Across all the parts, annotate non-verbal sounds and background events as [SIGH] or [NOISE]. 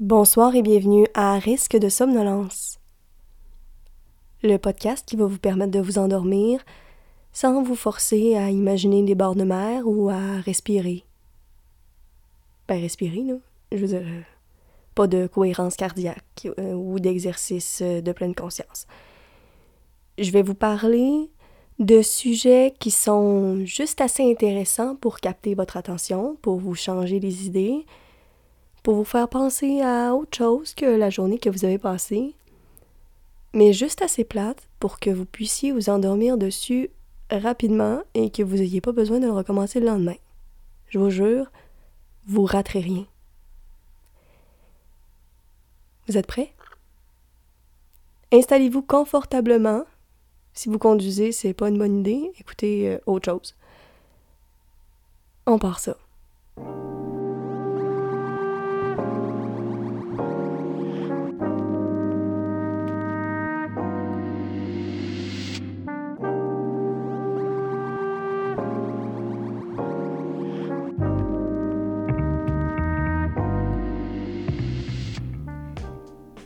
Bonsoir et bienvenue à Risque de somnolence, le podcast qui va vous permettre de vous endormir sans vous forcer à imaginer des bords de mer ou à respirer. Ben, respirer, là. Je veux euh, pas de cohérence cardiaque euh, ou d'exercice euh, de pleine conscience. Je vais vous parler de sujets qui sont juste assez intéressants pour capter votre attention, pour vous changer les idées, pour vous faire penser à autre chose que la journée que vous avez passée, mais juste assez plate pour que vous puissiez vous endormir dessus rapidement et que vous n'ayez pas besoin de recommencer le lendemain. Je vous jure, vous raterez rien. Vous êtes prêts? Installez-vous confortablement. Si vous conduisez, c'est pas une bonne idée. Écoutez euh, autre chose. On part ça.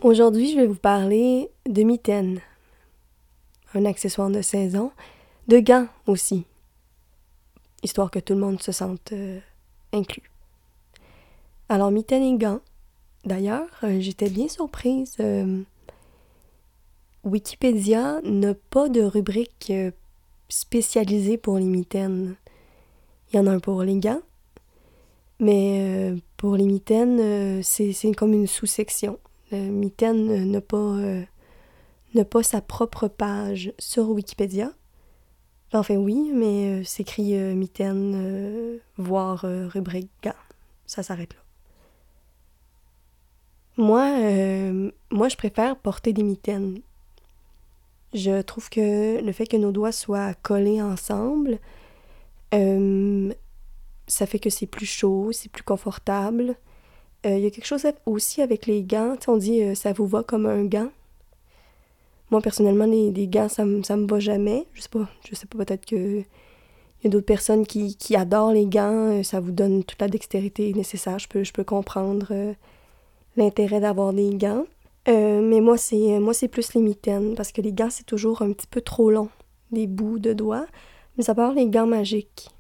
Aujourd'hui, je vais vous parler de mitaines, un accessoire de saison, de gants aussi, histoire que tout le monde se sente euh, inclus. Alors, mitaines et gants. D'ailleurs, euh, j'étais bien surprise. Euh, Wikipédia n'a pas de rubrique spécialisée pour les mitaines. Il y en a un pour les gants, mais pour les mitaines, c'est comme une sous-section. Euh, Mitaine n'a pas, euh, pas sa propre page sur Wikipédia. Enfin oui, mais euh, c'est écrit Mitaine, voire rubrique. Ça s'arrête là. Moi, moi, je préfère porter des mitaines. Je trouve que le fait que nos doigts soient collés ensemble, ça fait que c'est plus chaud, c'est plus confortable. Il y a quelque chose aussi avec les gants. on dit ça vous va comme un gant. Moi, personnellement, les, gants, ça, me va jamais. Je sais pas. Je sais pas, peut-être que. Il y a d'autres personnes qui, adorent les gants. ça vous donne toute la dextérité nécessaire. Je peux, je peux comprendre l'intérêt d'avoir des gants. mais moi, c'est moi c'est plus les mitaines. Parce que les gants, c'est toujours un petit peu trop long. Les bouts de doigts. Mais à part les gants magiques.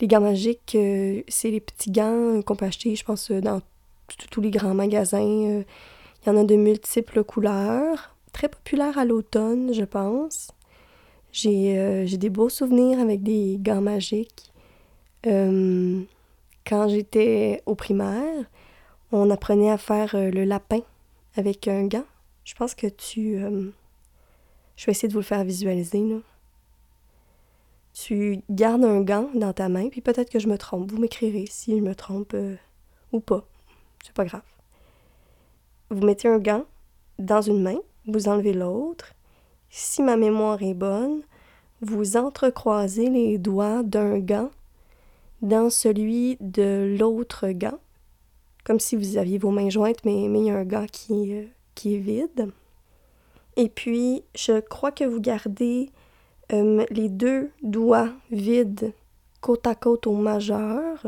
Les gants magiques, euh, c'est les petits gants qu'on peut acheter, je pense, euh, dans tous les grands magasins. Euh. Il y en a de multiples couleurs. Très populaire à l'automne, je pense. J'ai des beaux souvenirs avec des gants magiques. quand j'étais au primaire, on apprenait à faire le lapin avec un gant. Je pense que tu... je vais essayer de vous le faire visualiser, là tu gardes un gant dans ta main, puis peut-être que je me trompe. Vous m'écrirez si je me trompe euh, ou pas. C'est pas grave. Vous mettez un gant dans une main, vous enlevez l'autre. Si ma mémoire est bonne, vous entrecroisez les doigts d'un gant dans celui de l'autre gant, comme si vous aviez vos mains jointes, mais, il y a un gant qui, euh, qui est vide. Et puis, je crois que vous gardez euh, les deux doigts vides côte à côte au majeur,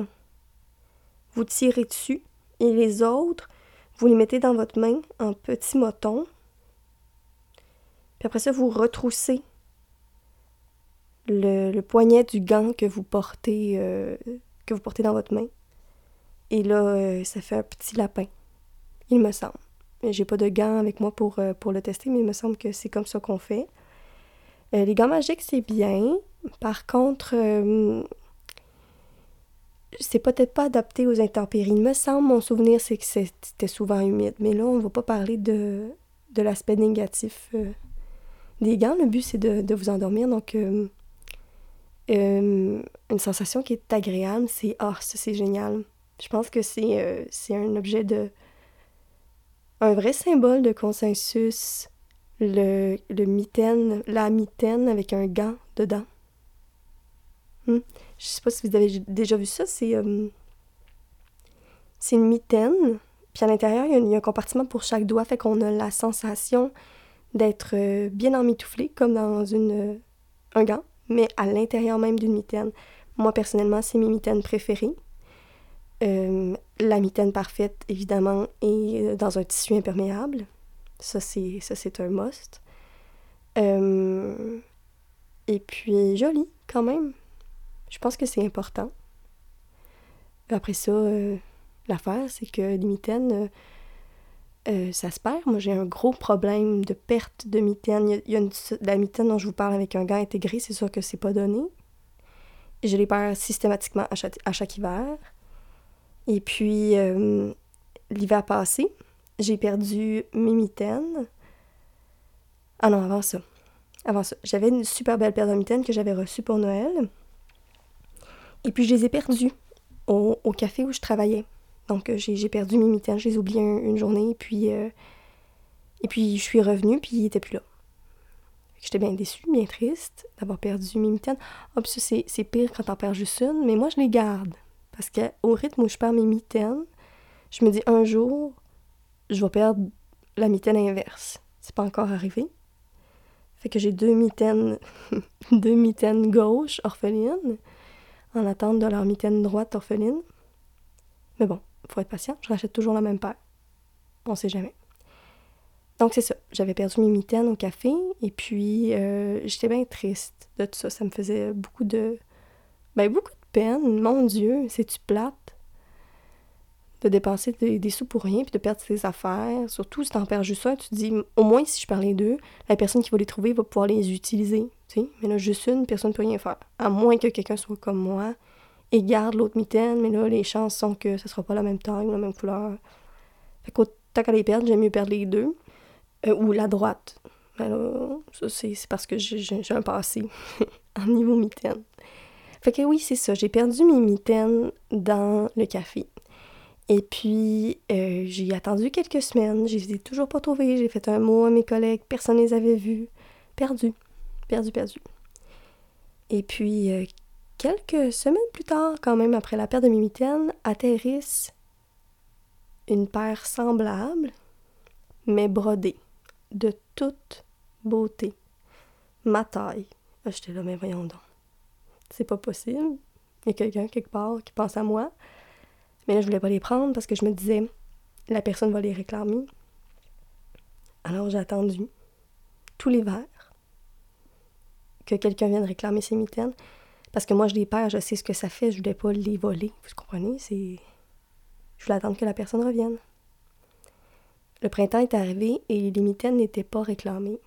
vous tirez dessus et les autres, vous les mettez dans votre main en petits motons. Puis après ça, vous retroussez le, poignet du gant que vous portez euh, que vous portez dans votre main. Et là, euh, ça fait un petit lapin. Il me semble. J'ai pas de gants avec moi pour, pour le tester, mais il me semble que c'est comme ça qu'on fait. Euh, les gants magiques, c'est bien. Par contre, euh, c'est peut-être pas adapté aux intempéries. Il me semble, mon souvenir, c'est que c'était souvent humide. Mais là, on va pas parler de, de l'aspect négatif euh, des gants. Le but, c'est de, vous endormir. Donc, une sensation qui est agréable, c'est Ah, ça, c'est génial. Je pense que c'est un objet de. un vrai symbole de consensus le, le la mitaine avec un gant dedans. Hmm? Je sais pas si vous avez déjà vu ça, c'est euh, c'est une mitaine, puis à l'intérieur, il y, a un compartiment pour chaque doigt, fait qu'on a la sensation d'être euh, bien emmitouflé, comme dans une, un gant, mais à l'intérieur même d'une mitaine. Moi, personnellement, c'est mes mitaines préférées. Euh, La mitaine parfaite, évidemment, est dans un tissu imperméable. Ça, c'est, un must. Euh, et puis, joli, quand même. Je pense que c'est important. Après ça, euh, l'affaire, c'est que les mitaines, euh, ça se perd. Moi, j'ai un gros problème de perte de mitaines. Il y a, une, la mitaine dont je vous parle avec un gant intégré, c'est sûr que c'est pas donné. Je les perds systématiquement à chaque, à chaque hiver. Et puis, l'hiver passé, j'ai perdu mes mitaines. Ah non, avant ça. Avant ça. J'avais une super belle paire de mitaines que j'avais reçue pour Noël. Et puis, je les ai perdues au, café où je travaillais. Donc, euh, j'ai perdu mes mitaines. Je les ai oubliées une journée. Et puis, euh, et puis, je suis revenue, puis ils n'étaient plus là. J'étais bien déçue, bien triste d'avoir perdu mes mitaines. Ah, puis ça, c'est pire quand t'en perds juste une. Mais moi, je les garde. Parce qu'au rythme où je perds mes mitaines, je me dis un jour, je vais perdre la mitaine inverse. C'est pas encore arrivé. Fait que j'ai deux mitaines, [LAUGHS] deux mitaines gauche orphelines en attente de leur mitaine droite orpheline. Mais bon, faut être patient, je rachète toujours la même paire. On sait jamais. Donc c'est ça, j'avais perdu mes mitaines au café et puis euh, j'étais bien triste de tout ça. Ça me faisait beaucoup de... Ben beaucoup de peine. Mon Dieu, c'est-tu plate? De dépenser des, sous pour rien, puis de perdre ses affaires. Surtout si t'en perds juste ça, tu te dis, au moins si je perds les deux, la personne qui va les trouver va pouvoir les utiliser. sais. Mais là, juste une, personne ne peut rien faire. À moins que quelqu'un soit comme moi et garde l'autre mitaine, mais là, les chances sont que ce sera pas la même taille, la même couleur. Fait qu'autant qu'à les perdre, j'aime mieux perdre les deux. Euh, ou la droite. Mais là, ça, c'est parce que j'ai un passé [LAUGHS] en niveau mitaine. Fait que oui, c'est ça. J'ai perdu mes mitaines dans le café. Et puis, euh, j'ai attendu quelques semaines, je les ai toujours pas trouvés, j'ai fait un mot à mes collègues, personne ne les avait vus. Perdu, perdu, perdu. Et puis, euh, quelques semaines plus tard, quand même, après la perte de mes mitaines, atterrissent une paire semblable, mais brodée, de toute beauté. Ma taille. Ah, j'étais là, mais voyons donc. C'est pas possible. Il y a quelqu'un quelque part qui pense à moi. Mais là, je voulais pas les prendre parce que je me disais, la personne va les réclamer. Alors j'ai attendu tout l'hiver que quelqu'un vienne réclamer ses mitaines. Parce que moi, je les perds, je sais ce que ça fait, je voulais pas les voler. Vous comprenez? Je voulais attendre que la personne revienne. Le printemps est arrivé et les mitaines n'étaient pas réclamées.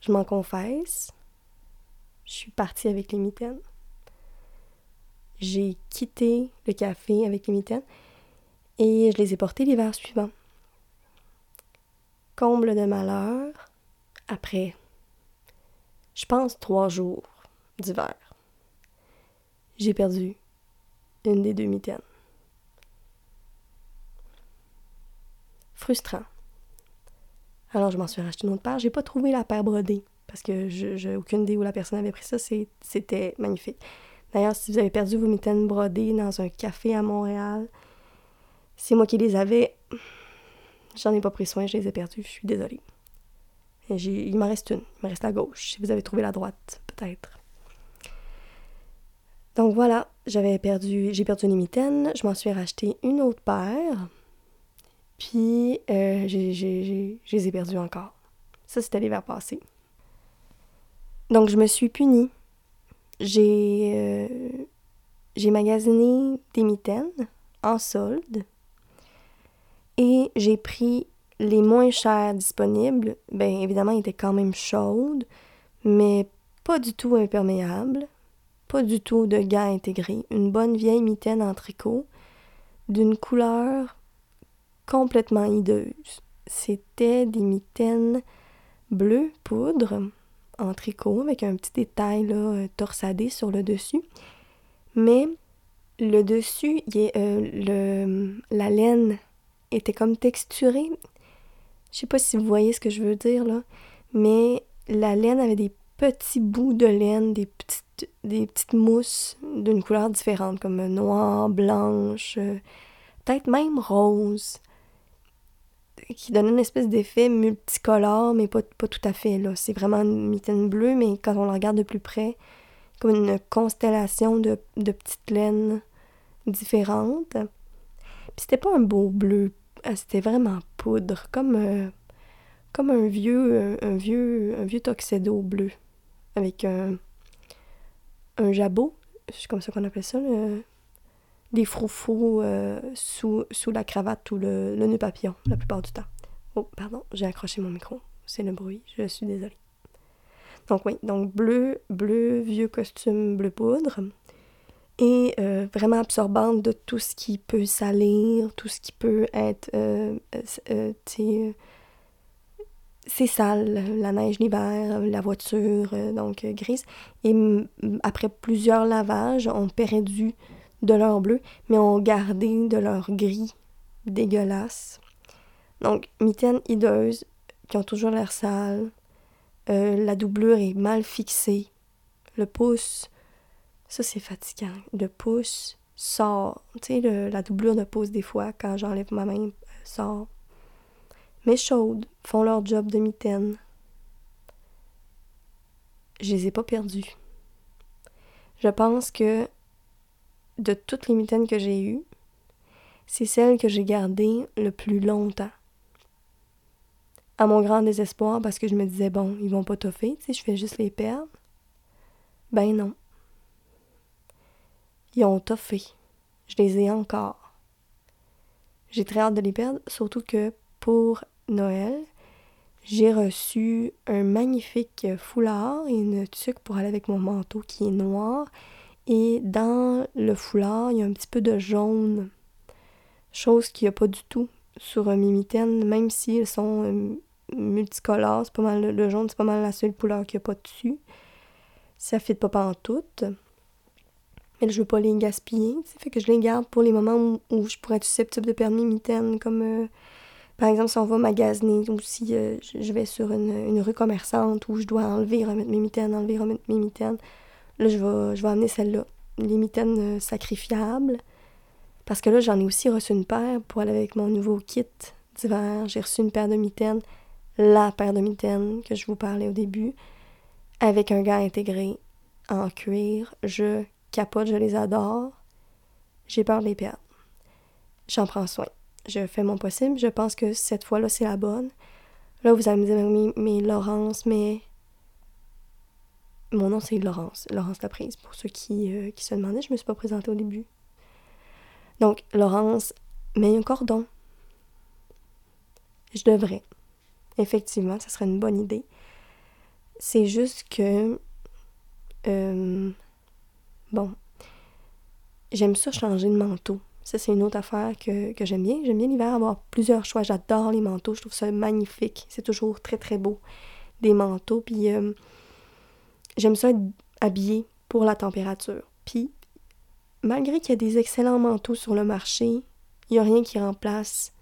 Je m'en confesse. Je suis partie avec les mitaines j'ai quitté le café avec les mitaines et je les ai portés l'hiver suivant. Comble de malheur, après, je pense, trois jours d'hiver, j'ai perdu une des deux mitaines. Frustrant. Alors je m'en suis racheté une autre paire. J'ai pas trouvé la paire brodée parce que j'ai aucune idée où la personne avait pris ça. C'était magnifique. D'ailleurs, si vous avez perdu vos mitaines brodées dans un café à Montréal, c'est moi qui les avais. J'en ai pas pris soin, je les ai perdues, je suis désolée. il m'en reste une, il me reste la gauche, si vous avez trouvé la droite, peut-être. Donc voilà, j'avais perdu, j'ai perdu une mitaine, je m'en suis racheté une autre paire, puis euh, je les ai perdues encore. Ça, c'était l'hiver passé. Donc je me suis punie j'ai euh, j'ai magasiné des mitaines en solde et j'ai pris les moins chers disponibles. Bien évidemment, ils étaient quand même chaudes, mais pas du tout imperméables, pas du tout de gants intégrés. Une bonne vieille mitaine en tricot d'une couleur complètement hideuse. C'était des mitaines bleues poudre en tricot avec un petit détail euh, torsadé sur le dessus. Mais le dessus, euh, le, la laine était comme texturée. Je sais pas si vous voyez ce que je veux dire là, mais la laine avait des petits bouts de laine, des petites, des petites mousses d'une couleur différente, comme noir, blanche, euh, peut-être même rose qui donne une espèce d'effet multicolore, mais pas, tout à fait. là. C'est vraiment une mitaine bleue, mais quand on la regarde de plus près, comme une constellation de, petites laines différentes. Puis c'était pas un beau bleu, euh, c'était vraiment poudre, comme, euh, comme un vieux, un, vieux, un vieux tuxedo bleu, avec un, un jabot, c'est comme ça qu'on appelle ça, des froufrous euh, sous, sous la cravate ou le, nœud papillon, la plupart du temps. Oh, pardon, j'ai accroché mon micro, c'est le bruit, je suis désolée. Donc oui, donc bleu, bleu, vieux costume bleu poudre. Et euh, vraiment absorbante de tout ce qui peut salir, tout ce qui peut être, euh, euh, c'est sale, la neige l'hiver, la voiture, donc grise. Et après plusieurs lavages, on perdu de leur bleu, mais ont gardé de leur gris dégueulasse. Donc, mitaines hideuses qui ont toujours l'air sales, euh, la doublure est mal fixée. Le pouce, ça c'est fatigant. Le pouce sort. Tu sais, la doublure de pouce, des fois, quand j'enlève ma main, euh, sort. Mais chaudes font leur job de mitaine. Je les ai pas perdues. Je pense que de toutes les mitaines que j'ai eues, c'est celle que j'ai gardée le plus longtemps à mon grand désespoir parce que je me disais, bon, ils vont pas toffer, tu sais, je fais juste les perdre. Ben non. Ils ont toffé. Je les ai encore. J'ai très hâte de les perdre, surtout que pour Noël, j'ai reçu un magnifique foulard et une tuque pour aller avec mon manteau qui est noir. Et dans le foulard, il y a un petit peu de jaune. Chose qu'il n'y a pas du tout sur un mimitaine, même si elles sont euh, multicolore, c'est pas mal le jaune, c'est pas mal la seule couleur qu'il n'y a pas dessus. Ça fit pas en tout. Mais je veux pas les gaspiller, ça fait que je les garde pour les moments où, je pourrais être susceptible de perdre mes mitaines, comme euh, par exemple si on va magasiner ou si euh, je vais sur une, rue commerçante où je dois enlever, remettre mes enlever, remettre mes. Là, je vais, je vais amener celle-là, les mitaines euh, sacrifiables. Parce que là, j'en ai aussi reçu une paire pour aller avec mon nouveau kit d'hiver. J'ai reçu une paire de mitaines la paire de mitaines que je vous parlais au début, avec un gars intégré en cuir. Je capote, je les adore. J'ai peur de les perdre. J'en prends soin. Je fais mon possible. Je pense que cette fois-là, c'est la bonne. Là, vous allez me dire, mais, Laurence, mais. Mon nom, c'est Laurence. Laurence Laprise, pour ceux qui, euh, qui se demandaient. Je me suis pas présentée au début. Donc, Laurence, mets un cordon. Je devrais effectivement, ça serait une bonne idée. C'est juste que, euh, bon, j'aime ça changer de manteau. Ça, c'est une autre affaire que, j'aime bien. J'aime bien l'hiver avoir plusieurs choix. J'adore les manteaux. Je trouve ça magnifique. C'est toujours très, très beau, des manteaux. Puis, euh, j'aime ça être habillée pour la température. Puis, malgré qu'il y a des excellents manteaux sur le marché, il n'y a rien qui remplace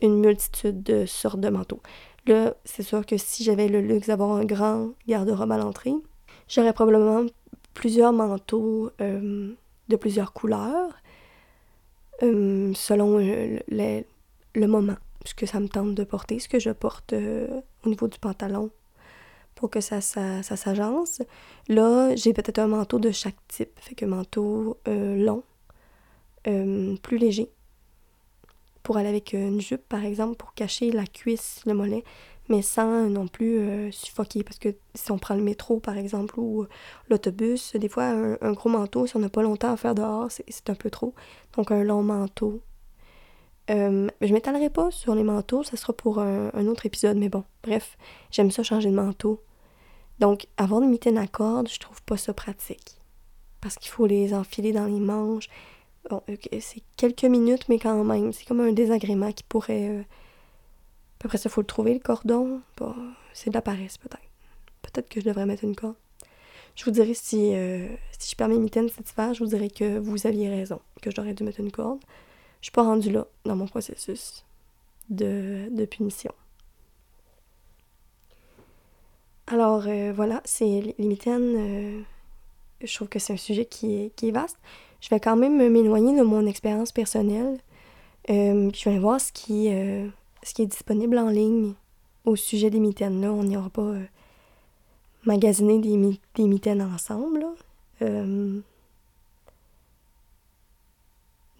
une multitude de sortes de manteaux. Là, c'est sûr que si j'avais le luxe d'avoir un grand garde-robe à l'entrée, j'aurais probablement plusieurs manteaux euh, de plusieurs couleurs euh, selon le, le, moment, ce que ça me tente de porter, ce que je porte euh, au niveau du pantalon pour que ça, ça, ça s'agence. Là, j'ai peut-être un manteau de chaque type, fait que manteau long, plus léger, pour aller avec une jupe, par exemple, pour cacher la cuisse, le mollet, mais sans non plus euh, suffoquer. Parce que si on prend le métro, par exemple, ou euh, l'autobus, des fois, un, gros manteau, si on n'a pas longtemps à faire dehors, c'est un peu trop. Donc, un long manteau. Euh, je m'étalerai pas sur les manteaux, ça sera pour un, autre épisode, mais bon, bref, j'aime ça changer de manteau. Donc, avoir une mitaine à cordes, je trouve pas ça pratique. Parce qu'il faut les enfiler dans les manches. Bon, c'est quelques minutes, mais quand même, c'est comme un désagrément qui pourrait. Euh... Après ça, il faut le trouver, le cordon. Bon, c'est de la paresse, peut-être. Peut-être que je devrais mettre une corde. Je vous dirais si, euh, si je perds mes mitaines cet hiver, je vous dirais que vous aviez raison, que j'aurais dû mettre une corde. Je suis pas rendue là dans mon processus de, de punition. Alors euh, voilà, c'est les mitaines. Euh, je trouve que c'est un sujet qui est, vaste je vais quand même m'éloigner de mon expérience personnelle. Euh, je vais voir ce qui, est disponible en ligne au sujet des mitaines. Là, on n'ira pas magasiner des, des, mitaines ensemble.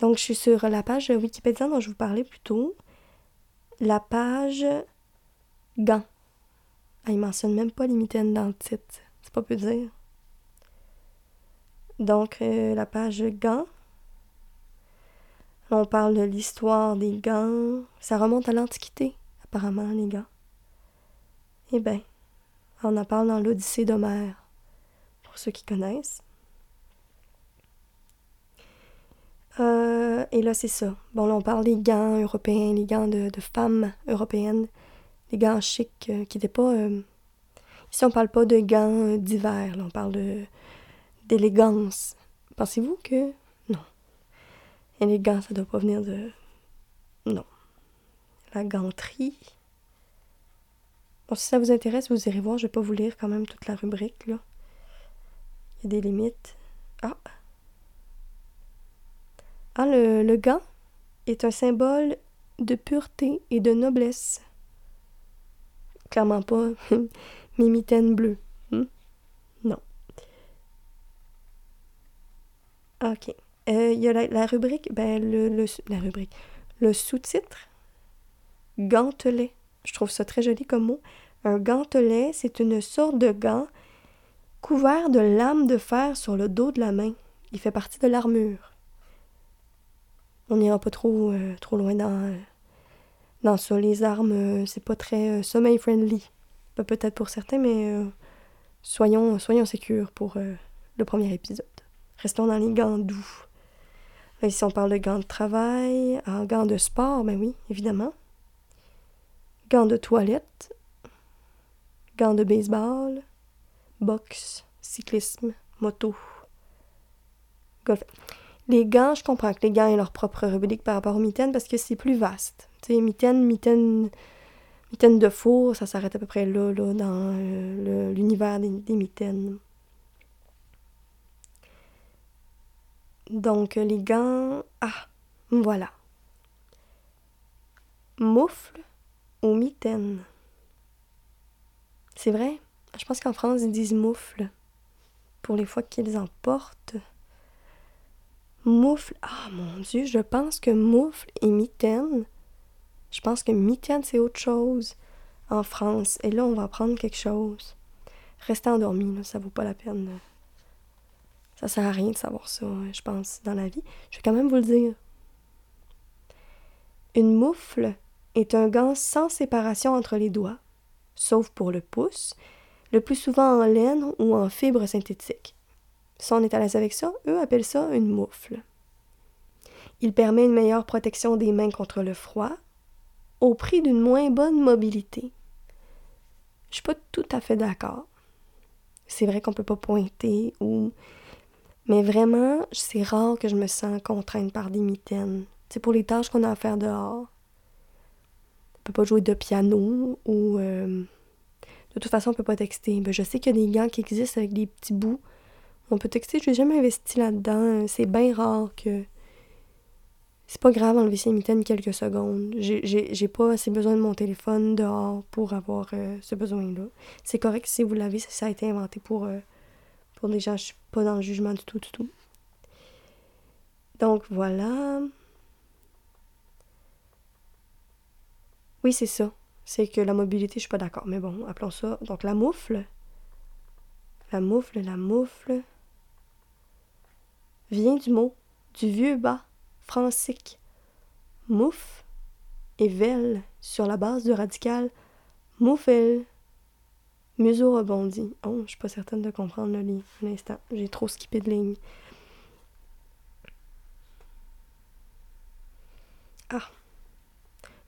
Donc, je suis sur la page Wikipédia dont je vous parlais plus tôt. La page gants. Ah, il mentionne même pas les mitaines dans le titre. C'est pas peu dire. Donc, euh, la page gants. On parle de l'histoire des gants. Ça remonte à l'Antiquité, apparemment, les gants. Eh bien, on en parle dans l'Odyssée d'Homère, pour ceux qui connaissent. Euh, et là, c'est ça. Bon, là, on parle des gants européens, les gants de, femmes européennes, les gants chics euh, qui n'étaient pas. Euh, ici, on parle pas de gants d'hiver, on parle de d'élégance. Pensez-vous que. Non? Élégance, ça doit pas venir de. Non. La ganterie. Bon, si ça vous intéresse, vous irez voir. Je vais pas vous lire quand même toute la rubrique, là. Il y a des limites. Ah! Ah, le, le gant est un symbole de pureté et de noblesse. Clairement pas [LAUGHS] mes mitaines. Hmm? Non. OK. Euh, il y a la, rubrique, ben, le, rubrique, le sous-titre, gantelet. Je trouve ça très joli comme mot. Un gantelet, c'est une sorte de gant couvert de lames de fer sur le dos de la main. Il fait partie de l'armure. On n'ira pas trop, euh, trop loin dans, dans ça. Les armes, euh, c'est pas très euh, sommeil friendly. Peut-être pour certains, mais soyons, soyons sécures pour le premier épisode. Restons dans les gants doux. ici, on parle de gants de travail, gants de sport, ben oui, évidemment gants de toilette, gants de baseball, boxe, cyclisme, moto, golf. Les gants, je comprends que les gants aient leur propre rubrique par rapport aux mitaines parce que c'est plus vaste. Tu sais, mitaines, mitaines, mitaines de four, ça s'arrête à peu près là, là dans euh, l'univers des, des, mitaines. Donc, les gants. Ah, voilà. Moufle aux mitaines. C'est vrai, je pense qu'en France, ils disent moufle pour les fois qu'ils en portent. Moufle, ah mon Dieu, je pense que moufle et mitaine, je pense que mitaine c'est autre chose en France. Et là, on va apprendre quelque chose. Restez endormi, là, ça vaut pas la peine. Ça sert à rien de savoir ça, je pense, dans la vie. Je vais quand même vous le dire. Une moufle est un gant sans séparation entre les doigts, sauf pour le pouce, le plus souvent en laine ou en fibre synthétique. Si on est à l'aise avec ça, eux appellent ça une moufle. Il permet une meilleure protection des mains contre le froid, au prix d'une moins bonne mobilité. Je suis pas tout à fait d'accord. C'est vrai qu'on peut pas pointer ou. Mais vraiment, c'est rare que je me sens contrainte par des mitaines. C'est pour les tâches qu'on a à faire dehors peut pas jouer de piano ou euh, de toute façon on peut pas texter. Ben, je sais qu'il y a des gants qui existent avec des petits bouts. On peut texter, je n'ai jamais investi là-dedans. C'est bien rare que. C'est pas grave enlever ses mitaines quelques secondes. J'ai pas assez besoin de mon téléphone dehors pour avoir euh, ce besoin-là. C'est correct si vous l'avez, ça a été inventé pour, euh, pour des gens. Je suis pas dans le jugement du tout, du tout. Donc voilà. Oui, c'est ça. C'est que la mobilité, je suis pas d'accord. Mais bon, appelons ça. Donc la moufle. La moufle, la moufle. Vient du mot, du vieux bas, francique. Mouf et vel sur la base du radical moufel. Museau rebondi. Oh, je suis pas certaine de comprendre le lit. Un instant, j'ai trop skippé de ligne. Ah.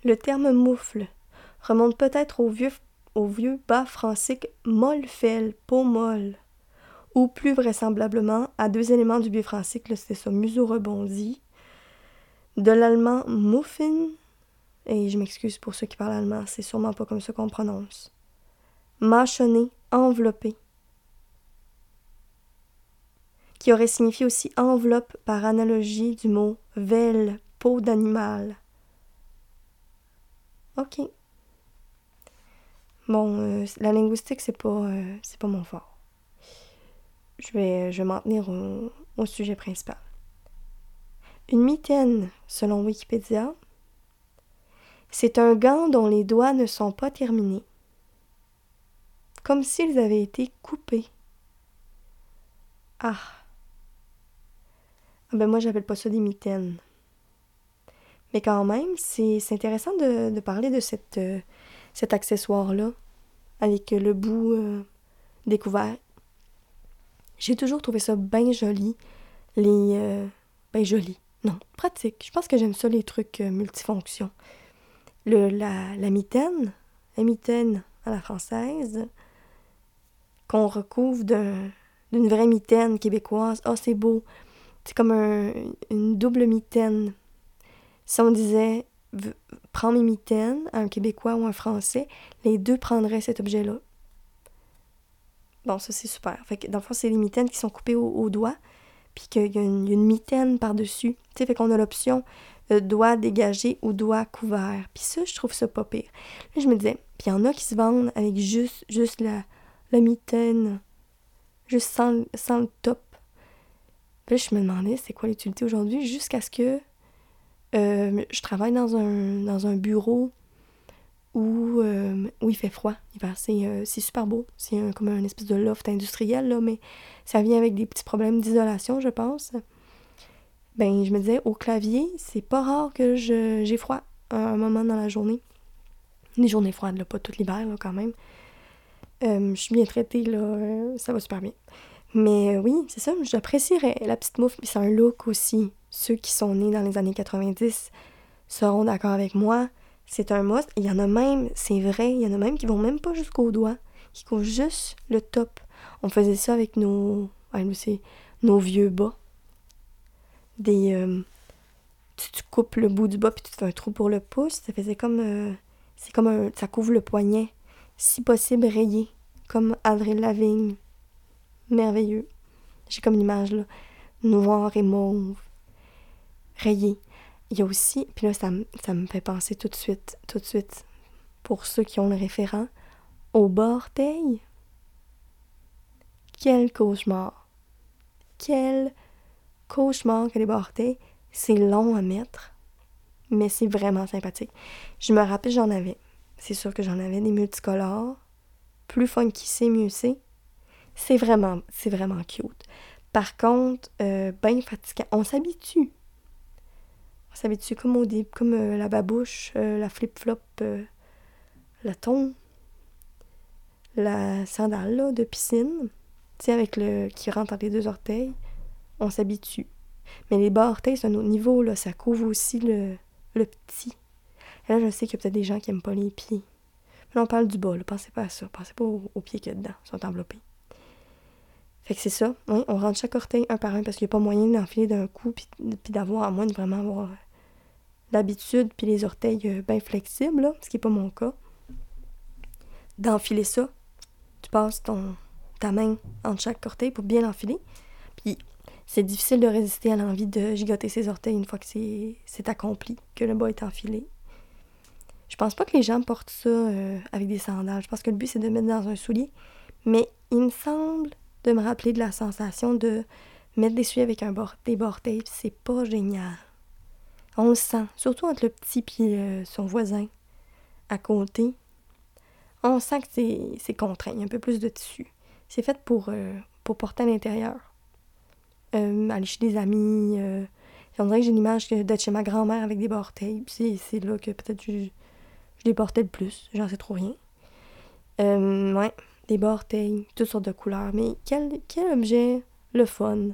Le terme moufle remonte peut-être au vieux, au vieux bas francique molle-fel, peau molle, ou plus vraisemblablement à deux éléments du vieux francique, c'est ça, museau rebondi, de l'allemand muffin, et je m'excuse pour ceux qui parlent allemand, c'est sûrement pas comme ça qu'on prononce, mâchonné, enveloppé, qui aurait signifié aussi enveloppe par analogie du mot vel, peau d'animal. OK. Bon, euh, la linguistique, c'est pas, euh, c'est pas mon fort. Je vais, je vais m'en tenir au, sujet principal. Une mitaine, selon Wikipédia, c'est un gant dont les doigts ne sont pas terminés, comme s'ils avaient été coupés. Ah. ah ben moi, j'appelle pas ça des mitaines. Mais quand même, c'est intéressant de, parler de euh, cet accessoire-là, avec le bout euh, découvert. J'ai toujours trouvé ça bien joli. Les. Ben joli. Non, pratique. Je pense que j'aime ça, les trucs multifonctions le, la, la mitaine, la mitaine à la française, qu'on recouvre d'une vraie mitaine québécoise. Ah, c'est beau. C'est comme une double mitaine. Si on disait prends mes mitaines, un Québécois ou un Français, les deux prendraient cet objet-là. Bon, ça c'est super. Fait que dans le fond, c'est les mitaines qui sont coupées au, doigt, puis qu'il y, a une mitaine par-dessus. Tu sais, fait qu'on a l'option doigt dégagé ou doigt couvert. Puis ça, je trouve ça pas pire. Là, je me disais, puis il y en a qui se vendent avec juste, juste la, la mitaine, juste sans, le top. Puis je me demandais, c'est quoi l'utilité aujourd'hui, jusqu'à ce que euh, je travaille dans un, dans un bureau où, euh, où il fait froid. Euh, c'est super beau. C'est comme un espèce de loft industriel, là, mais ça vient avec des petits problèmes d'isolation, je pense ben je me disais au clavier, c'est pas rare que j'ai froid à un moment dans la journée. Des journées froides, là, pas tout l'hiver quand même. Euh, je suis bien traitée, là, ça va super bien. Mais oui, c'est ça, j'apprécierais la petite mouffe, puis c'est un look aussi. Ceux qui sont nés dans les années 90 seront d'accord avec moi. C'est un must. Il y en a même, c'est vrai, il y en a même qui vont même pas jusqu'au doigt, qui couvrent juste le top. On faisait ça avec nos, nos vieux bas des. Euh, tu, coupes le bout du bas puis tu te fais un trou pour le pouce. Ça faisait comme. Euh, c'est comme un. Ça couvre le poignet. Si possible, rayé. Comme Avril Lavigne. Merveilleux. J'ai comme une image là. Noir et mauve. Rayé. Il y a aussi. Puis là, ça, ça me fait penser tout de suite. Tout de suite. Pour ceux qui ont le référent. Au bas Quel cauchemar. Quel cauchemar que les bordées. C'est long à mettre, mais c'est vraiment sympathique. Je me rappelle, j'en avais. C'est sûr que j'en avais des multicolores. Plus funky c'est, mieux c'est. C'est vraiment, c'est vraiment cute. Par contre, euh, ben fatigant. On s'habitue. On s'habitue comme au début, comme euh, la babouche, euh, la flip-flop, la tombe, la sandale de piscine, tu avec le qui rentre entre les deux orteils on s'habitue. Mais les bas orteils, c'est un autre niveau, là. Ça couvre aussi le, le petit. Et là, je sais qu'il y a peut-être des gens qui n'aiment pas les pieds. Mais là, on parle du bas, là. Pensez pas à ça. Pensez pas aux, pieds qu'il y a dedans. Ils sont enveloppés. Fait que c'est ça. On rentre chaque orteil un par un parce qu'il n'y a pas moyen d'enfiler d'un coup puis, d'avoir, à moins de vraiment avoir euh, l'habitude puis les orteils euh, bien flexibles, là, ce qui n'est pas mon cas. D'enfiler ça, tu passes ton, ta main entre chaque orteil pour bien l'enfiler. Puis c'est difficile de résister à l'envie de gigoter ses orteils une fois que c'est accompli, que le bas est enfilé. Je pense pas que les gens portent ça euh, avec des sandales. Je pense que le but, c'est de mettre dans un soulier. Mais il me semble de me rappeler de la sensation de mettre des souliers avec un bord, des orteils. C'est pas génial. On le sent, surtout entre le petit et son voisin à côté. On sent que c'est contraint, il y a un peu plus de tissu. C'est fait pour, euh, pour porter à l'intérieur euh, aller chez des amis. Euh, on dirait que j'ai l'image d'être chez ma grand-mère avec des orteils. C'est là que peut-être je, je, les portais le plus. J'en sais trop rien. Euh, ouais, des toutes sortes de couleurs. Mais quel, quel objet le fun.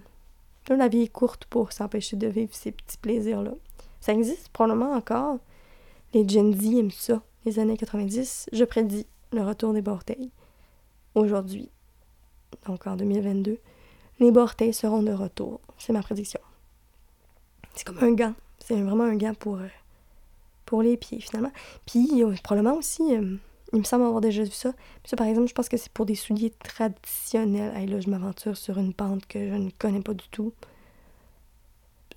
la vie est courte pour s'empêcher de vivre ces petits plaisirs-là. Ça existe probablement encore. Les Gen Z aiment ça. Les années 90, je prédis le retour des orteils. Aujourd'hui, donc en 2022 les bortées seront de retour. C'est ma prédiction. C'est comme un gant. C'est vraiment un gant pour, euh, pour les pieds, finalement. Puis, probablement aussi, euh, il me semble avoir déjà vu ça. Puis ça, par exemple, je pense que c'est pour des souliers traditionnels. Hey, là, je m'aventure sur une pente que je ne connais pas du tout.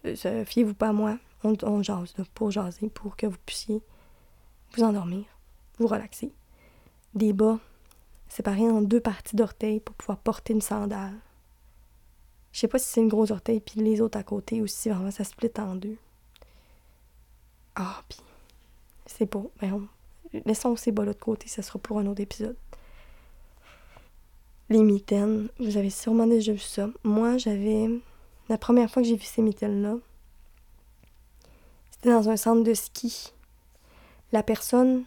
Euh, fiez-vous pas à moi. On, jase, pour jaser, pour que vous puissiez vous endormir, vous relaxer. Des bas séparés en deux parties d'orteils pour pouvoir porter une sandale Je sais pas si c'est une grosse orteil puis les autres à côté ou si vraiment ça split en deux. Ah, puis c'est pas. Ben, laissons ces bas-là de côté, ça sera pour un autre épisode. Les mitaines, vous avez sûrement déjà vu ça. Moi, j'avais. La première fois que j'ai vu ces mitaines-là, c'était dans un centre de ski. La personne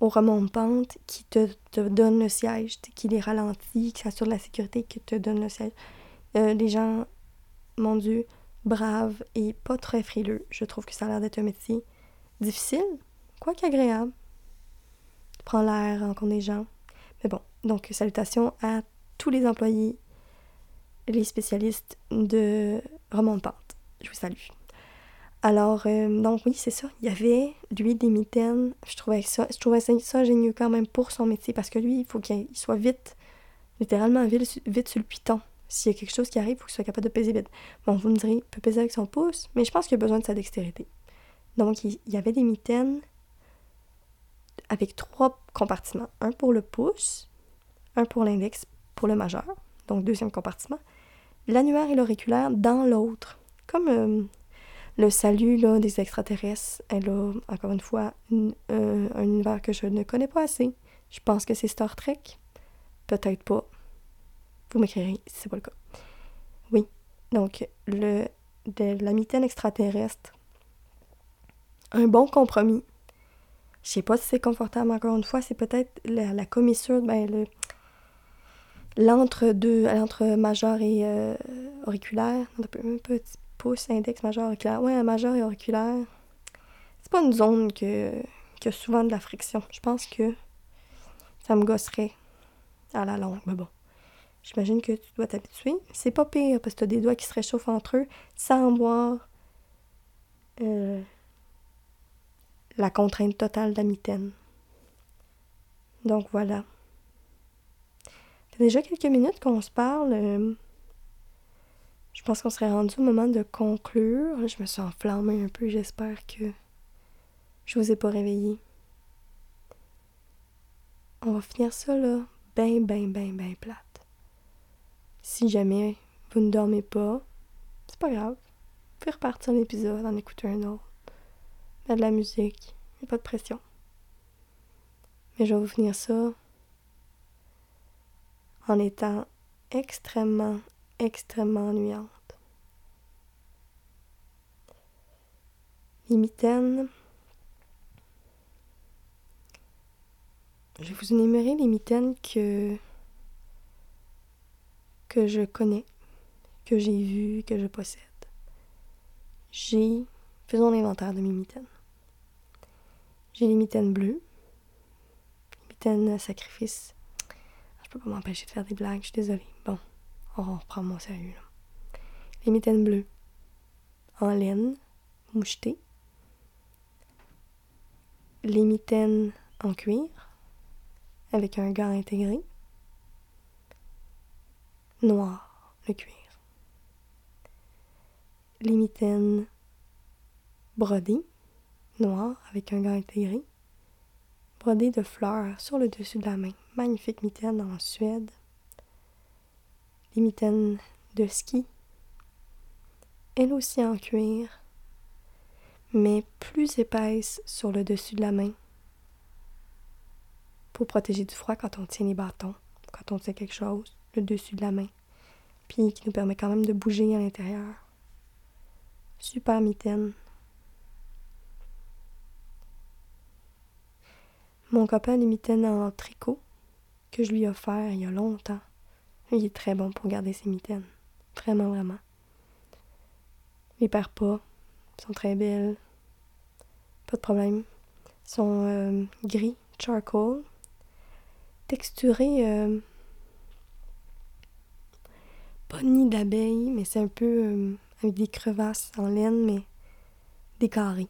au remont-pente qui te, te, donne le siège, qui les ralentit, qui s'assure de la sécurité, qui te donne le siège. Euh, les gens, mon Dieu, braves et pas très frileux. Je trouve que ça a l'air d'être un métier difficile, quoique agréable. Prends l'air, rencontre des gens. Mais bon, donc salutations à tous les employés, les spécialistes de remonte-pente. Je vous salue. Alors, euh, donc oui, c'est ça. Il y avait, lui, des mitaines. Je trouvais ça, je trouvais ça, génieux quand même pour son métier parce que lui, il faut qu'il soit vite, littéralement vite, vite sur le piton. S'il y a quelque chose qui arrive, il faut qu'il soit capable de peser vite. Bon, vous me direz, il peut peser avec son pouce, mais je pense qu'il a besoin de sa dextérité. Donc, il y avait des mitaines avec trois compartiments. Un pour le pouce, un pour l'index, pour le majeur, donc deuxième compartiment. L'annulaire et l'auriculaire dans l'autre. Comme euh, le salut là, des extraterrestres. Elle a, encore une fois, euh, un univers que je ne connais pas assez. Je pense que c'est Star Trek. Peut-être pas. Vous m'écrirez si c'est pas le cas. Oui. Donc, le, de la mitaine extraterrestre. Un bon compromis. Je sais pas si c'est confortable, encore une fois. C'est peut-être la, commissure, ben, le, l'entre-deux, l'entre majeur et euh, auriculaire. Un petit pouce, index, majeur, auriculaire. Ouais, majeur et auriculaire. C'est pas une zone que, qui a souvent de la friction. Je pense que ça me gosserait à la longue. Mais bon. J'imagine que tu dois t'habituer. C'est pas pire parce que tu as des doigts qui se réchauffent entre eux sans voir euh, la contrainte totale de la mitaine. Donc voilà. Déjà quelques minutes qu'on se parle. Euh, je pense qu'on serait rendu au moment de conclure. Je me suis enflammée un peu. J'espère que je vous ai pas réveillé. On va finir ça là, ben, ben, ben, ben plate. Si jamais vous ne dormez pas, c'est pas grave. Vous pouvez repartir l'épisode, en écouter un autre. Mettre de la musique. Il pas de pression. Mais je vais vous finir ça en étant extrêmement, extrêmement ennuyante. Les. Je vais vous énumérer les mitaines que que je connais, que j'ai vu, que je possède. J'ai. Faisons l'inventaire de mes. J'ai les mitaines bleues, les mitaines sacrifice. Je peux pas m'empêcher de faire des blagues, je suis désolée. Bon, on reprend mon sérieux là. Les mitaines bleues, en laine, mouchetées. Les mitaines en cuir, avec un gant intégré noir, le cuir. Les mitaines brodées, noires avec un gant intégré. Brodées de fleurs sur le dessus de la main. Magnifique mitaine en Suède. Les mitaines de ski. Elles aussi en cuir, mais plus épaisses sur le dessus de la main pour protéger du froid quand on tient les bâtons, quand on tient quelque chose le dessus de la main, puis qui nous permet quand même de bouger à l'intérieur. Super mitaine. Mon copain a des mitaines en tricot que je lui ai offert il y a longtemps. Il est très bon pour garder ses mitaines. Vraiment, vraiment. Il perd pas. Ils sont très belles. Pas de problème. Ils sont euh, gris, charcoal. Texturés euh, pas nid d'abeille, mais c'est un peu euh, avec des crevasses en laine, mais des carrés.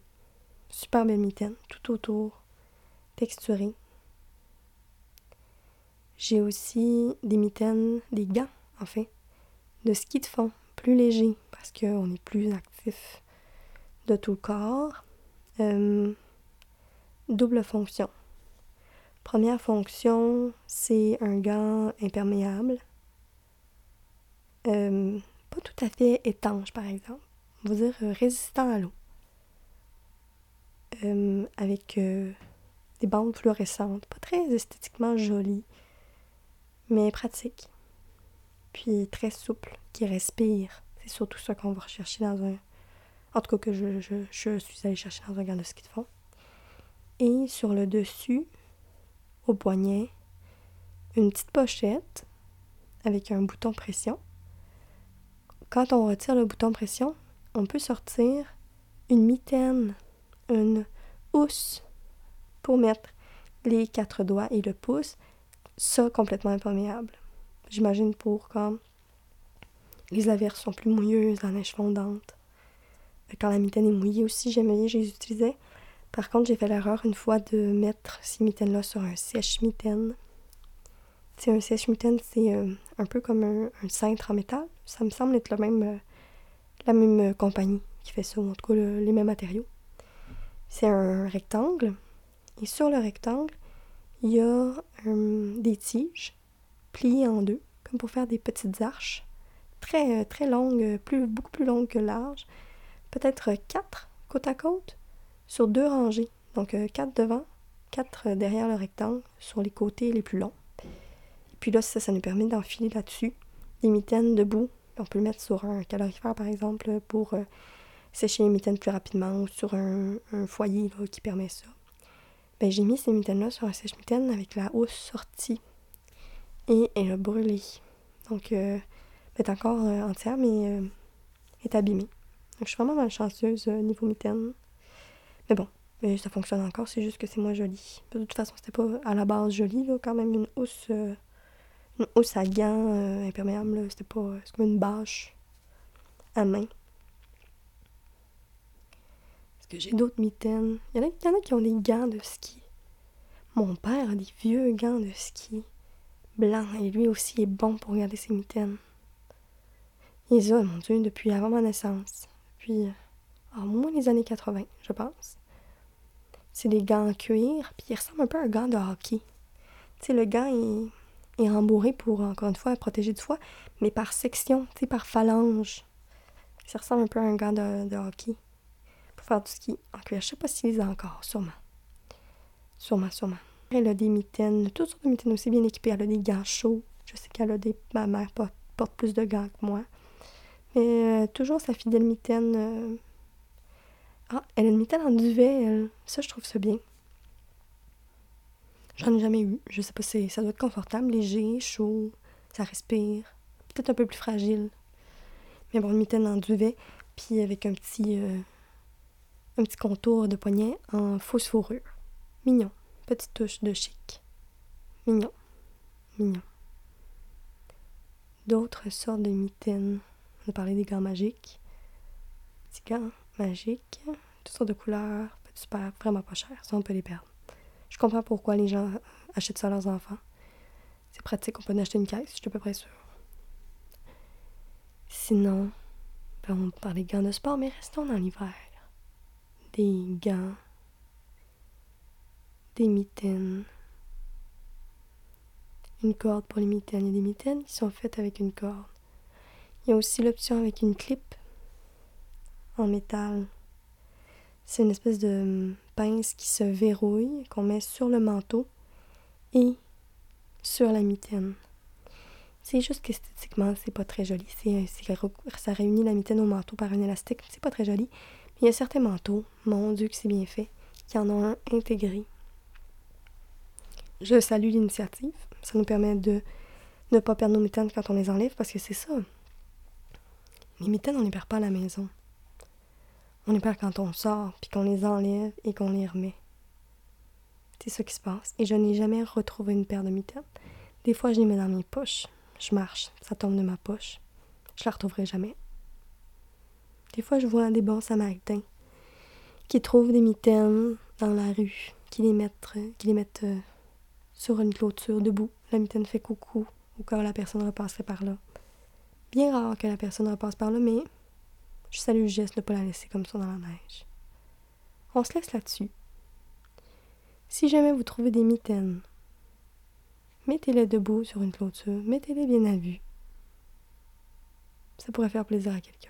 Super belle mitaine, tout autour, J'ai aussi des mitaines, des gants, en fait, de ski de fond, plus légers, parce qu'on est plus actif de tout le corps. Euh, double fonction. Première fonction, c'est un gant imperméable euh, pas tout à fait étanche, par exemple. On va dire euh, résistant à l'eau. Avec des bandes fluorescentes, pas très esthétiquement jolies, mais pratiques. Puis très souple, qui respire. C'est surtout ça qu'on va rechercher dans un. En tout cas, que je suis allée chercher dans un gant de ski de fond. Et sur le dessus, au poignet, une petite pochette avec un bouton pression. Quand on retire le bouton pression, on peut sortir une mitaine, une housse pour mettre les quatre doigts et le pouce, ça complètement imperméable. J'imagine pour quand les averses sont plus mouilleuses, la neige fondante. Quand la mitaine est mouillée aussi, j'aimais je les utilisais. Par contre, j'ai fait l'erreur une fois de mettre ces mitaines-là sur un sèche-mitaine. C'est un sèche-mitaine, c'est euh, un peu comme un, cintre en métal. Ça me semble être euh, la même euh, compagnie qui fait ça, ou en tout cas les mêmes matériaux. C'est un rectangle. Et sur le rectangle, il y a des tiges pliées en deux, comme pour faire des petites arches. Très, très longues, plus, beaucoup plus longues que larges. Peut-être quatre côte à côte sur deux rangées. Donc euh, quatre devant, quatre euh, derrière le rectangle, sur les côtés les plus longs. Et puis là, ça, ça nous permet d'enfiler là-dessus des mitaines debout. On peut le mettre sur un calorifère, par exemple, pour euh, sécher les mitaines plus rapidement ou sur un, foyer qui permet ça. Ben, j'ai mis ces mitaines-là sur un sèche-mitaine avec la housse sortie. Et elle a brûlé. Donc, elle est encore entière, mais est abîmée. Donc, je suis vraiment malchanceuse niveau mitaine. Mais bon, ça fonctionne encore, c'est juste que c'est moins joli. De toute façon, c'était pas à la base joli, là, quand même une housse, euh, une housse à gants euh, imperméable, c'était pas, c'est comme une bâche à main. J'ai d'autres mitaines? Il y, en a, y en qui ont des gants de ski. Mon père a des vieux gants de ski blancs et lui aussi est bon pour garder ses mitaines. Il les a, mon Dieu, depuis avant ma naissance. Puis, au moins les années 80, je pense. C'est des gants en cuir, puis ils ressemblent un peu à un gant de hockey. Tu le gant est, est rembourré pour, encore une fois, protéger du foie, mais par section, tu par phalange. Ça ressemble un peu à un gant de, hockey. Du ski en cuir. Je sais pas s'ils les a encore, sûrement. Sûrement, sûrement. Elle a des mitaines, toutes sortes de mitaines aussi bien équipées. Elle a des gants chauds. Je sais qu'elle a des. Ma mère porte, plus de gants que moi. Mais euh, toujours sa fidèle mitaine. Euh, ah, elle a une mitaine en duvet, elle. Ça, je trouve ça bien. J'en ai jamais eu. Je sais pas si ça doit être confortable, léger, chaud, ça respire. Peut-être un peu plus fragile. Mais bon, une mitaine en duvet, puis avec un petit, euh, un petit contour de poignet en fausse fourrure. Mignon. Petite touche de chic. Mignon. Mignon. D'autres sortes de mitaines. On a parlé des gants magiques. Petits gants magiques, toutes sortes de couleurs, super, vraiment pas cher, ça on peut les perdre. Je comprends pourquoi les gens achètent ça à leurs enfants. C'est pratique, on peut en acheter une caisse, je suis à peu près sûre. Sinon, ben on parle des gants de sport, mais restons dans l'hiver. Des gants, des mitaines, une corde pour les mitaines. Il des mitaines qui sont faites avec une corde. Il y a aussi l'option avec une clip en métal. C'est une espèce de pince qui se verrouille, qu'on met sur le manteau et sur la mitaine. C'est juste qu'esthétiquement, c'est pas très joli. C'est, ça réunit la mitaine au manteau par un élastique. C'est pas très joli. Il y a certains manteaux, mon Dieu que c'est bien fait, qui en ont un intégré. Je salue l'initiative. Ça nous permet de ne pas perdre nos mitaines quand on les enlève parce que c'est ça. Les mitaines, on les perd pas à la maison. On est peur quand on sort, puis qu'on les enlève et qu'on les remet. C'est ça qui se passe. Et je n'ai jamais retrouvé une paire de mitaines. Des fois, je les mets dans mes poches. Je marche, ça tombe de ma poche. Je la retrouverai jamais. Des fois, je vois des bons samaritains qui trouvent des mitaines dans la rue, qui les mettent, mettent euh, sur une clôture debout. La mitaine fait coucou au où la personne repasserait par là. Bien rare que la personne repasse par là, mais je salue le geste de ne pas la laisser comme ça dans la neige. On se laisse là-dessus. Si jamais vous trouvez des mitaines, mettez-les debout sur une clôture, mettez-les bien à vue. Ça pourrait faire plaisir à quelqu'un.